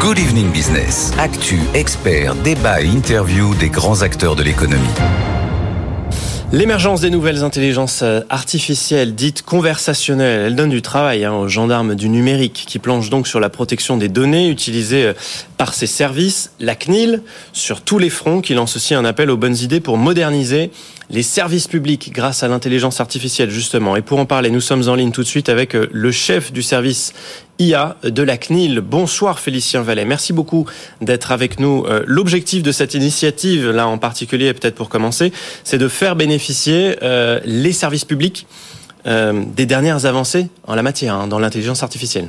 Good Evening Business. Actu, experts, débat et interview des grands acteurs de l'économie. L'émergence des nouvelles intelligences euh, artificielles dites conversationnelles, elle donne du travail hein, aux gendarmes du numérique qui planchent donc sur la protection des données utilisées euh, par ces services. La CNIL, sur tous les fronts, qui lance aussi un appel aux bonnes idées pour moderniser les services publics grâce à l'intelligence artificielle justement. Et pour en parler, nous sommes en ligne tout de suite avec euh, le chef du service IA de la CNIL. Bonsoir Félicien Vallet, merci beaucoup d'être avec nous. Euh, l'objectif de cette initiative, là en particulier, peut-être pour commencer, c'est de faire bénéficier euh, les services publics des dernières avancées en la matière, hein, dans l'intelligence artificielle.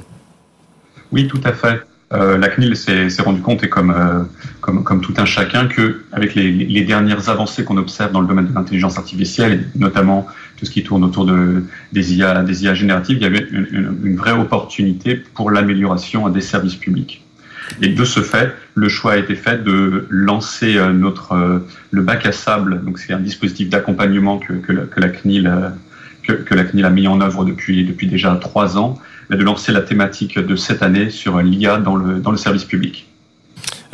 Oui, tout à fait. La CNIL s'est rendu compte, et comme, comme, tout un chacun, que avec les, dernières avancées qu'on observe dans le domaine de l'intelligence artificielle, et notamment tout ce qui tourne autour de, des, IA, des IA génératives, il y avait une, vraie opportunité pour l'amélioration des services publics. Et de ce fait, le choix a été fait de lancer euh, notre le bac à sable. Donc c'est un dispositif d'accompagnement que, la CNIL que, la CNIL a mis en œuvre depuis depuis déjà trois ans de lancer la thématique de cette année sur l'IA dans le, dans le service public.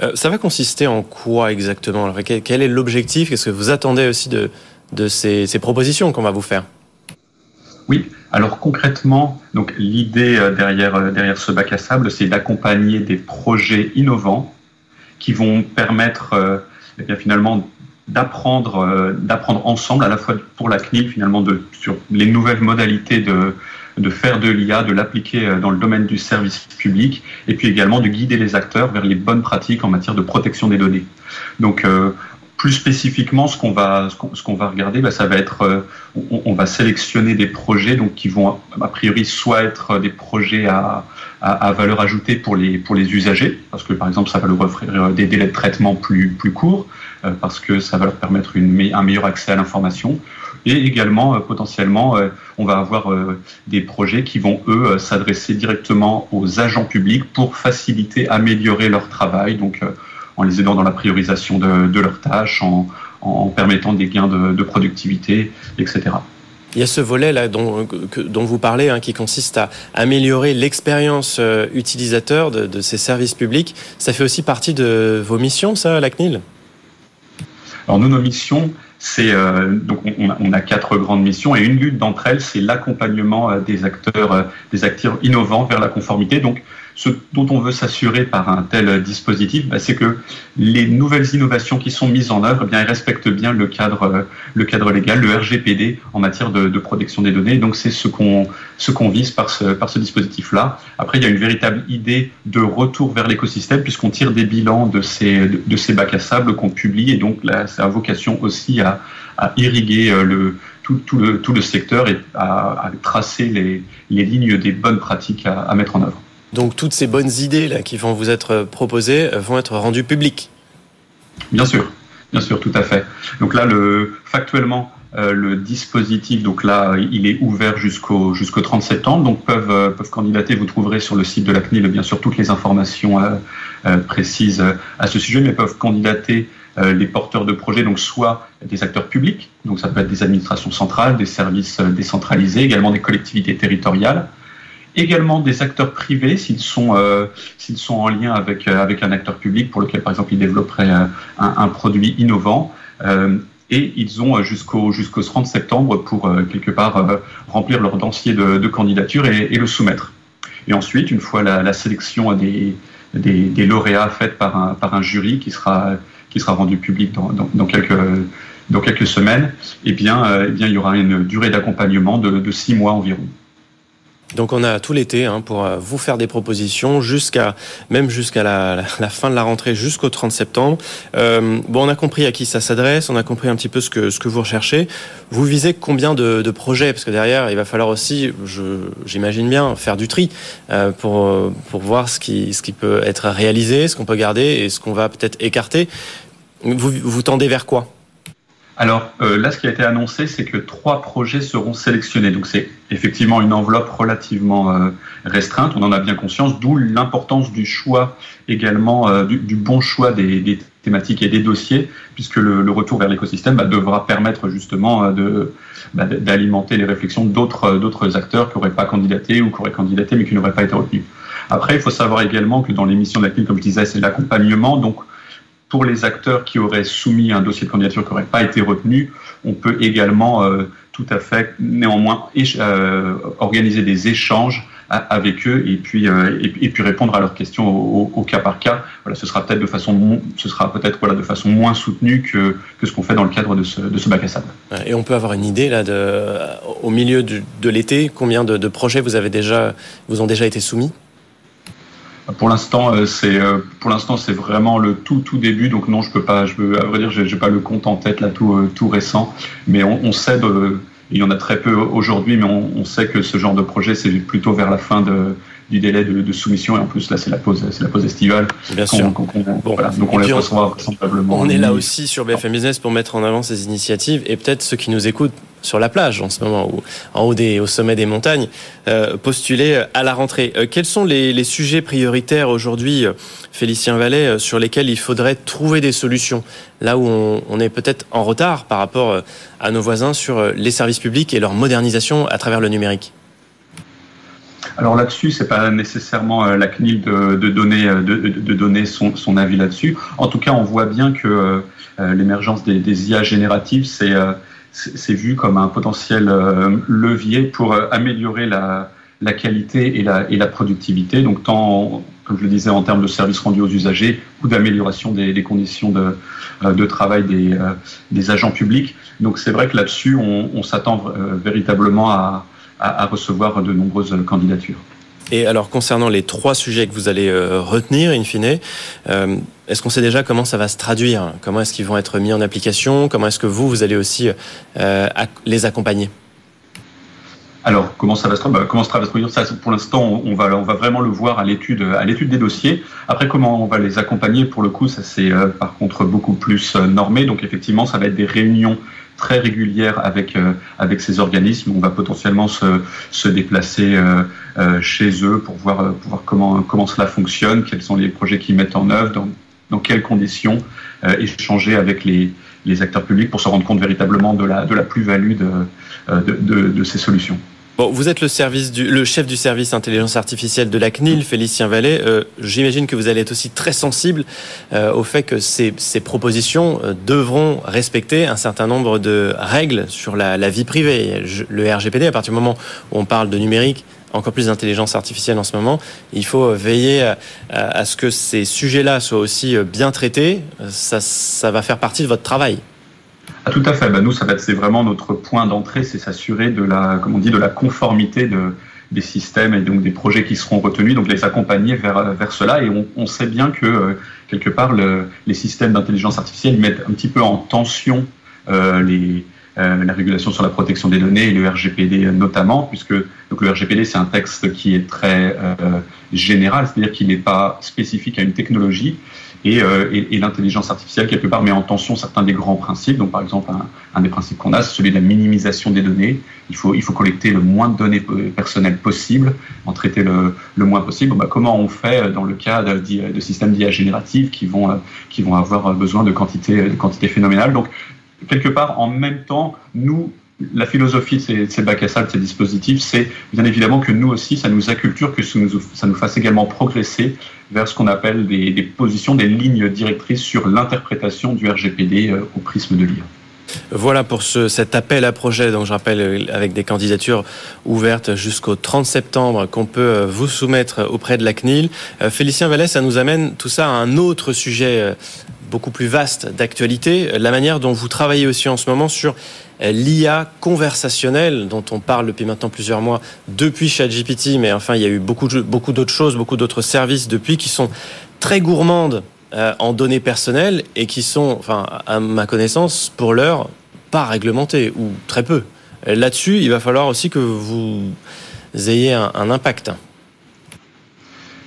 Euh, ça va consister en quoi exactement? Quel est l'objectif? Qu'est-ce que vous attendez aussi de, de ces, ces propositions qu'on va vous faire? Oui, alors concrètement, donc l'idée euh, derrière, euh, derrière ce bac à sable, c'est d'accompagner des projets innovants qui vont permettre eh bien, finalement d'apprendre d'apprendre ensemble, à la fois pour la CNIL finalement de, sur les nouvelles modalités de, de faire de l'IA, de l'appliquer euh, dans le domaine du service public, et puis également de guider les acteurs vers les bonnes pratiques en matière de protection des données. Donc, euh, plus spécifiquement, ce qu'on va, regarder, bah, ça va être, euh, on, va sélectionner des projets donc qui vont a priori soit être des projets à, valeur ajoutée pour les usagers, parce que par exemple ça va leur offrir des délais de traitement plus courts, parce que ça va leur permettre un meilleur accès à l'information, et également, euh, potentiellement, euh, on va avoir euh, des projets qui vont, eux, s'adresser directement aux agents publics pour faciliter, améliorer leur travail, donc en les aidant dans la priorisation de, leurs tâches, en, permettant des gains de, productivité, etc. Il y a ce volet là dont, dont vous parlez, hein, qui consiste à améliorer l'expérience utilisateur de, de, ces services publics. Ça fait aussi partie de vos missions, ça, à la CNIL? Alors nous, nos missions, c'est euh, donc on, a quatre grandes missions et une d'entre elles, c'est l'accompagnement euh, des acteurs, euh, des acteurs innovants vers la conformité. Donc ce dont on veut s'assurer par un tel dispositif, bah, c'est que les nouvelles innovations qui sont mises en œuvre, eh bien, elles respectent bien le cadre, le cadre légal, le RGPD en matière de, protection des données. Donc, c'est ce qu'on ce vise par ce, dispositif-là. Après, il y a une véritable idée de retour vers l'écosystème puisqu'on tire des bilans de ces, de, ces bacs à sable qu'on publie et donc là, ça a vocation aussi à, irriguer euh, tout, le, tout le secteur et à, tracer les, lignes des bonnes pratiques à mettre en œuvre. Donc toutes ces bonnes idées là qui vont vous être proposées euh, vont être rendues publiques. Bien sûr, bien sûr, tout à fait. Donc là, le, factuellement, euh, le dispositif, donc là, il est ouvert jusqu'au jusqu'au 30 septembre. Donc peuvent euh, peuvent candidater. Vous trouverez sur le site de la CNIL bien sûr toutes les informations précises à ce sujet, mais peuvent candidater les porteurs de projets, donc soit des acteurs publics, donc ça peut être des administrations centrales, des services décentralisés, également des collectivités territoriales également des acteurs privés s'ils sont euh, s'ils sont en lien avec euh, avec un acteur public pour lequel par exemple ils développeraient euh, un, produit innovant et ils ont jusqu'au jusqu'au 30 septembre pour quelque part remplir leur dossier de, candidature et, le soumettre. Et ensuite, une fois la, sélection des, des, lauréats faite par un, par un jury qui sera, qui sera rendu public dans, dans, dans quelques, dans quelques semaines, eh bien, eh bien, il y aura une durée d'accompagnement de, de six mois environ. Donc on a tout l'été hein, pour euh, vous faire des propositions jusqu'à même jusqu'à la, fin de la rentrée jusqu'au 30 septembre. Euh, bon, on a compris à qui ça s'adresse, on a compris un petit peu ce que ce que vous recherchez. Vous visez combien de, de projets? Parce que derrière il va falloir aussi, j'imagine bien, faire du tri euh, pour pour voir ce qui ce qui peut être réalisé, ce qu'on peut garder et ce qu'on va peut-être écarter. Vous vous tendez vers quoi? Alors euh, là, ce qui a été annoncé, c'est que trois projets seront sélectionnés. Donc c'est effectivement une enveloppe relativement euh, restreinte, on en a bien conscience, d'où l'importance du choix également, euh, du, bon choix des, thématiques et des dossiers, puisque le, retour vers l'écosystème bah, devra permettre justement de bah, d'alimenter les réflexions d'autres d'autres acteurs qui n'auraient pas candidaté ou qui auraient candidaté mais qui n'auraient pas été retenus. Après, il faut savoir également que dans l'émission de la CNIL, comme je disais, c'est l'accompagnement. Donc, pour les acteurs qui auraient soumis un dossier de candidature qui n'aurait pas été retenu, on peut également euh, tout à fait néanmoins euh, organiser des échanges avec eux et puis euh, et, puis répondre à leurs questions au, cas par cas. Voilà, ce sera peut-être de façon ce sera peut-être voilà de façon moins soutenue que, que ce qu'on fait dans le cadre de ce, de ce bac à sable. Et on peut avoir une idée là de au milieu de l'été combien de, de projets vous avez déjà vous ont déjà été soumis? Pour l'instant, euh, c'est euh, pour l'instant c'est vraiment le tout tout début. Donc non, je peux pas. Je veux à vrai dire, j'ai pas le compte en tête là tout euh, récent. Mais on, sait il y en a très peu aujourd'hui, mais on, sait que ce genre de projet c'est plutôt vers la fin de du délai de, de, soumission et en plus là c'est la pause c'est la pause estivale. Bien sûr. bon. voilà. Donc on les reçoit vraisemblablement. On est là aussi sur BFM Business pour mettre en avant ces initiatives et peut-être ceux qui nous écoutent sur la plage en ce moment, ou en haut des, au sommet des montagnes, euh, postuler à la rentrée. Euh, quels sont les, les sujets prioritaires aujourd'hui, euh, Félicien Vallet, sur lesquels il faudrait trouver des solutions? Là où on, on est peut-être en retard par rapport à nos voisins sur les services publics et leur modernisation à travers le numérique alors là-dessus, c'est pas nécessairement la CNIL de, de donner, de, de, donner son, son avis là-dessus. En tout cas, on voit bien que l'émergence des, des, IA génératives, c'est c'est vu comme un potentiel euh, levier pour euh, améliorer la, la qualité et la, et la, productivité, donc tant, comme je le disais, en termes de services rendus aux usagers ou d'amélioration des, des, conditions de, euh, de travail des, des, agents publics. Donc c'est vrai que là-dessus, on, on s'attend véritablement à, à, à, recevoir de nombreuses candidatures. Et alors concernant les trois sujets que vous allez euh, retenir, in fine, euh, est-ce qu'on sait déjà comment ça va se traduire? Comment est-ce qu'ils vont être mis en application? Comment est-ce que vous, vous allez aussi euh, les accompagner? Alors, comment ça va se, bah, comment se Ça, pour l'instant, on va, on va vraiment le voir à l'étude, à l'étude des dossiers. Après, comment on va les accompagner? Pour le coup, ça c'est par contre beaucoup plus normé. Donc, effectivement, ça va être des réunions très régulière avec euh, avec ces organismes. On va potentiellement se, déplacer euh, euh, chez eux pour voir comment cela fonctionne, quels sont les projets qu'ils mettent en œuvre, dans quelles conditions, échanger avec les acteurs publics pour se rendre compte véritablement de la plus-value de ces solutions. Bon, vous êtes le, service du, le chef du service intelligence artificielle de la CNIL, Félicien Vallet. Euh, J'imagine que vous allez être aussi très sensible euh, au fait que ces, ces propositions euh, devront respecter un certain nombre de règles sur la, la vie privée. Le RGPD, à partir du moment où on parle de numérique, encore plus d'intelligence artificielle en ce moment, il faut veiller à, à, à ce que ces sujets-là soient aussi euh, bien traités. Ça, ça va faire partie de votre travail. Ah, tout à fait. Ben, nous, ça va c'est vraiment notre point d'entrée, c'est s'assurer de la, comme on dit, de la conformité de, des systèmes et donc des projets qui seront retenus, donc les accompagner vers, vers cela. Et on, on sait bien que, euh, quelque part, le, les systèmes d'intelligence artificielle mettent un petit peu en tension euh, les, euh, la régulation sur la protection des données et le RGPD notamment, puisque donc le RGPD c'est un texte qui est très euh, général, c'est-à-dire qu'il n'est pas spécifique à une technologie, et, euh, et, l'intelligence artificielle quelque part met en tension certains des grands principes. Donc par exemple un, des principes qu'on a, c'est celui de la minimisation des données. Il faut il faut collecter le moins de données personnelles possible, en traiter le, le moins possible. Bah, comment on fait dans le cas de, systèmes d'IA génératifs qui vont qui vont avoir besoin de quantités de quantités phénoménales. Donc quelque part, en même temps, nous, la philosophie de ces, bacs à sable, de ces dispositifs, c'est bien évidemment que nous aussi, ça nous acculture, que ça nous, fasse également progresser vers ce qu'on appelle des, des, positions, des lignes directrices sur l'interprétation du RGPD euh, au prisme de l'IA. Voilà pour ce, cet appel à projet, donc je rappelle, euh, avec des candidatures ouvertes jusqu'au 30 septembre qu'on peut euh, vous soumettre auprès de la CNIL. Félicien Vallès, ça nous amène tout ça à un autre sujet beaucoup plus vaste d'actualité, la manière dont vous travaillez aussi en ce moment sur l'IA conversationnelle dont on parle depuis maintenant plusieurs mois depuis ChatGPT, mais enfin il y a eu beaucoup, beaucoup d'autres choses, beaucoup d'autres services depuis qui sont très gourmandes euh, en données personnelles et qui sont, enfin à ma connaissance, pour l'heure, pas réglementées ou très peu. Là-dessus, il va falloir aussi que vous ayez un, un impact.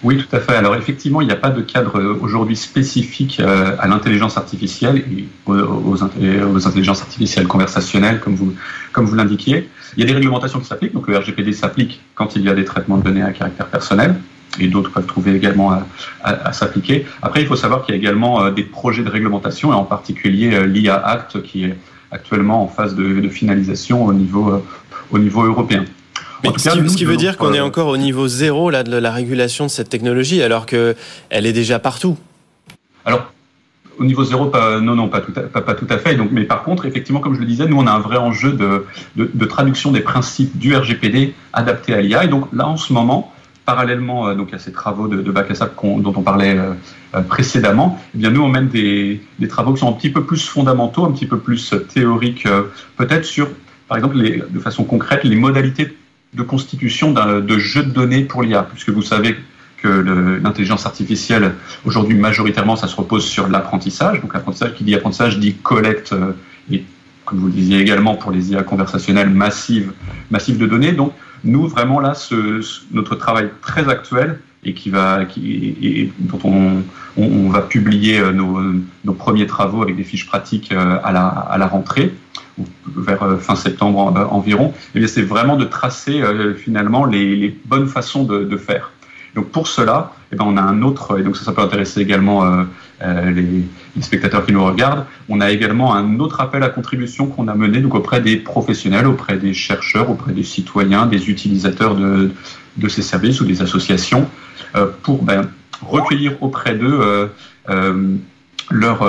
Oui, tout à fait. Alors effectivement, il n'y a pas de cadre euh, aujourd'hui spécifique euh, à l'intelligence artificielle et aux, intelligences artificielles conversationnelles, comme vous, comme vous l'indiquiez. Il y a des réglementations qui s'appliquent. Donc le RGPD s'applique quand il y a des traitements de données à caractère personnel et d'autres peuvent trouver également à, s'appliquer. Après, il faut savoir qu'il y a également euh, des projets de réglementation et en particulier l'IA Act qui est actuellement en phase de, finalisation au niveau européen. Ce, qui, veut dire qu'on est encore au niveau zéro là, de la régulation de cette technologie, alors qu'elle est déjà partout. Alors, au niveau zéro, pas, non, non, pas tout, à, pas, tout à fait. Donc, mais par contre, effectivement, comme je le disais, nous, on a un vrai enjeu de, de, traduction des principes du RGPD adaptés à l'IA. Et donc là, en ce moment, parallèlement euh, donc à ces travaux de, de bac à sable dont on parlait euh, euh, précédemment, eh bien nous on mène des, des, travaux qui sont un petit peu plus fondamentaux, un petit peu plus théoriques, peut-être sur, par exemple, les, de façon concrète, les modalités de constitution de jeux de données pour l'IA, puisque vous savez que l'intelligence artificielle, aujourd'hui, majoritairement, ça se repose sur l'apprentissage. Donc, l'apprentissage, qui dit apprentissage, dit collecte, et comme vous le disiez également, pour les IA conversationnelles massives, massives de données. Donc, nous, vraiment, là, notre travail très actuel et qui va, qui, et dont on, on, va publier euh, nos, nos, premiers travaux avec des fiches pratiques euh, à la, à la rentrée, vers euh, fin septembre environ, et eh c'est vraiment de tracer finalement les, bonnes façons de, faire. Donc pour cela, eh ben, on a un autre, et donc ça, peut intéresser également les, les, spectateurs qui nous regardent, on a également un autre appel à contribution qu'on a mené donc auprès des professionnels, auprès des chercheurs, auprès des citoyens, des utilisateurs de, de ces services ou des associations, euh, pour ben, recueillir auprès d'eux euh, euh, leur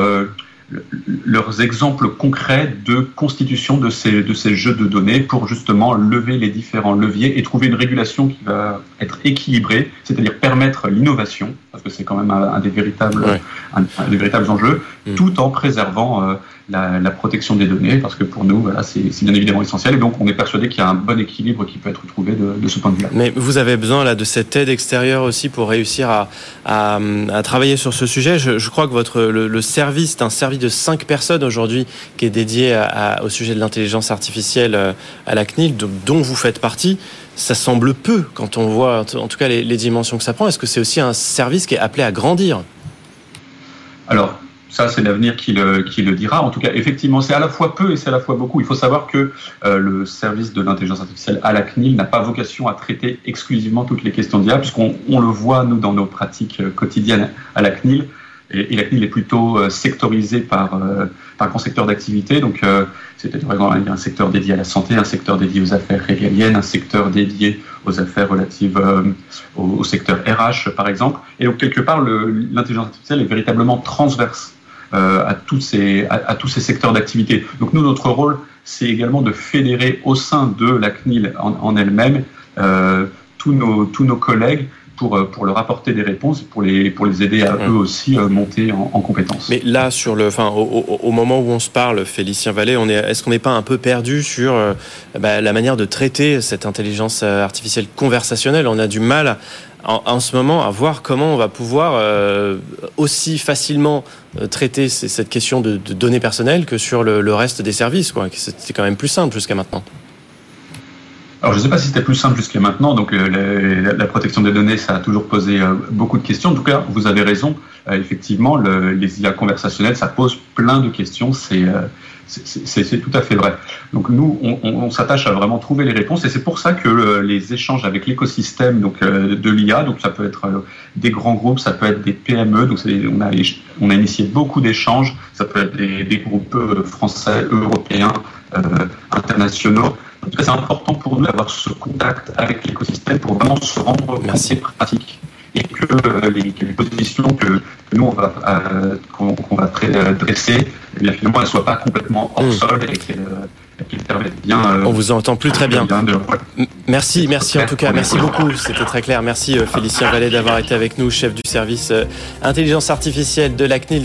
leurs exemples concrets de constitution de ces jeux de données pour justement lever les différents leviers et trouver une régulation qui va être équilibrée, c'est-à-dire permettre l'innovation, parce que c'est quand même un, des, véritables, un, des véritables enjeux, mm. tout en préservant euh, la, protection des données, parce que pour nous, voilà, c'est bien évidemment essentiel. Et donc, on est persuadé qu'il y a un bon équilibre qui peut être trouvé de, ce point de vue-là. Mais vous avez besoin là de cette aide extérieure aussi pour réussir à, à, travailler sur ce sujet. Je, crois que votre le, service, c'est un service de cinq personnes aujourd'hui qui est dédié au sujet de l'intelligence artificielle euh, à la CNIL, dont vous faites partie. Ça semble peu quand on voit en tout cas les, dimensions que ça prend. Est-ce que c'est aussi un service qui est appelé à grandir? Alors, ça, c'est l'avenir qui le, dira. En tout cas, effectivement, c'est à la fois peu et c'est à la fois beaucoup. Il faut savoir que euh, le service de l'intelligence artificielle à la CNIL n'a pas vocation à traiter exclusivement toutes les questions d'IA, puisqu'on on le voit, nous, dans nos pratiques euh, quotidiennes à la CNIL. Et, la CNIL est plutôt euh, sectorisée par, par grand secteur d'activité. Donc, c'est-à-dire, par exemple, il y a un secteur dédié à la santé, un secteur dédié aux affaires régaliennes, un secteur dédié aux affaires relatives au, secteur RH, par exemple. Et donc, quelque part, l'intelligence artificielle est véritablement transverse euh, à, tous ces, à, tous ces secteurs d'activité. Donc nous, notre rôle, c'est également de fédérer au sein de la CNIL en, elle-même euh, tous, nos, tous nos collègues pour, euh, pour, leur apporter des réponses, pour les, pour les aider à eux aussi monter en, en, compétences. Mais là, sur le, enfin, au, moment où on se parle, Félicien Vallée, on est, est-ce qu'on n'est pas un peu perdu sur bah, la manière de traiter cette intelligence artificielle conversationnelle? On a du mal en, ce moment à voir comment on va pouvoir euh, aussi facilement euh, traiter cette question de, données personnelles que sur le, reste des services. C'était quand même plus simple jusqu'à maintenant. Alors, je ne sais pas si c'était plus simple jusqu'à maintenant. Donc, euh, la, protection des données, ça a toujours posé beaucoup de questions. En tout cas, vous avez raison. effectivement, les IA conversationnelles, ça pose plein de questions. C'est c'est tout à fait vrai. Donc nous, on, s'attache à vraiment trouver les réponses et c'est pour ça que euh, les échanges avec l'écosystème donc euh, de l'IA, donc ça peut être euh, des grands groupes, ça peut être des PME, donc on a, on a initié beaucoup d'échanges, ça peut être des, groupes français, européens, internationaux. C'est important pour nous d'avoir ce contact avec l'écosystème pour vraiment se rendre compte des pratiques et que les, positions que, nous on va qu'on va dresser eh bien, finalement, elle ne soit pas complètement hors hmm. sol et qu'elle euh, permette bien. Euh, On vous entend plus très bien. Merci, merci en tout cas, merci beaucoup. C'était très clair. Merci euh, Félicien Vallet d'avoir été avec nous, chef du service intelligence artificielle de la CNIL.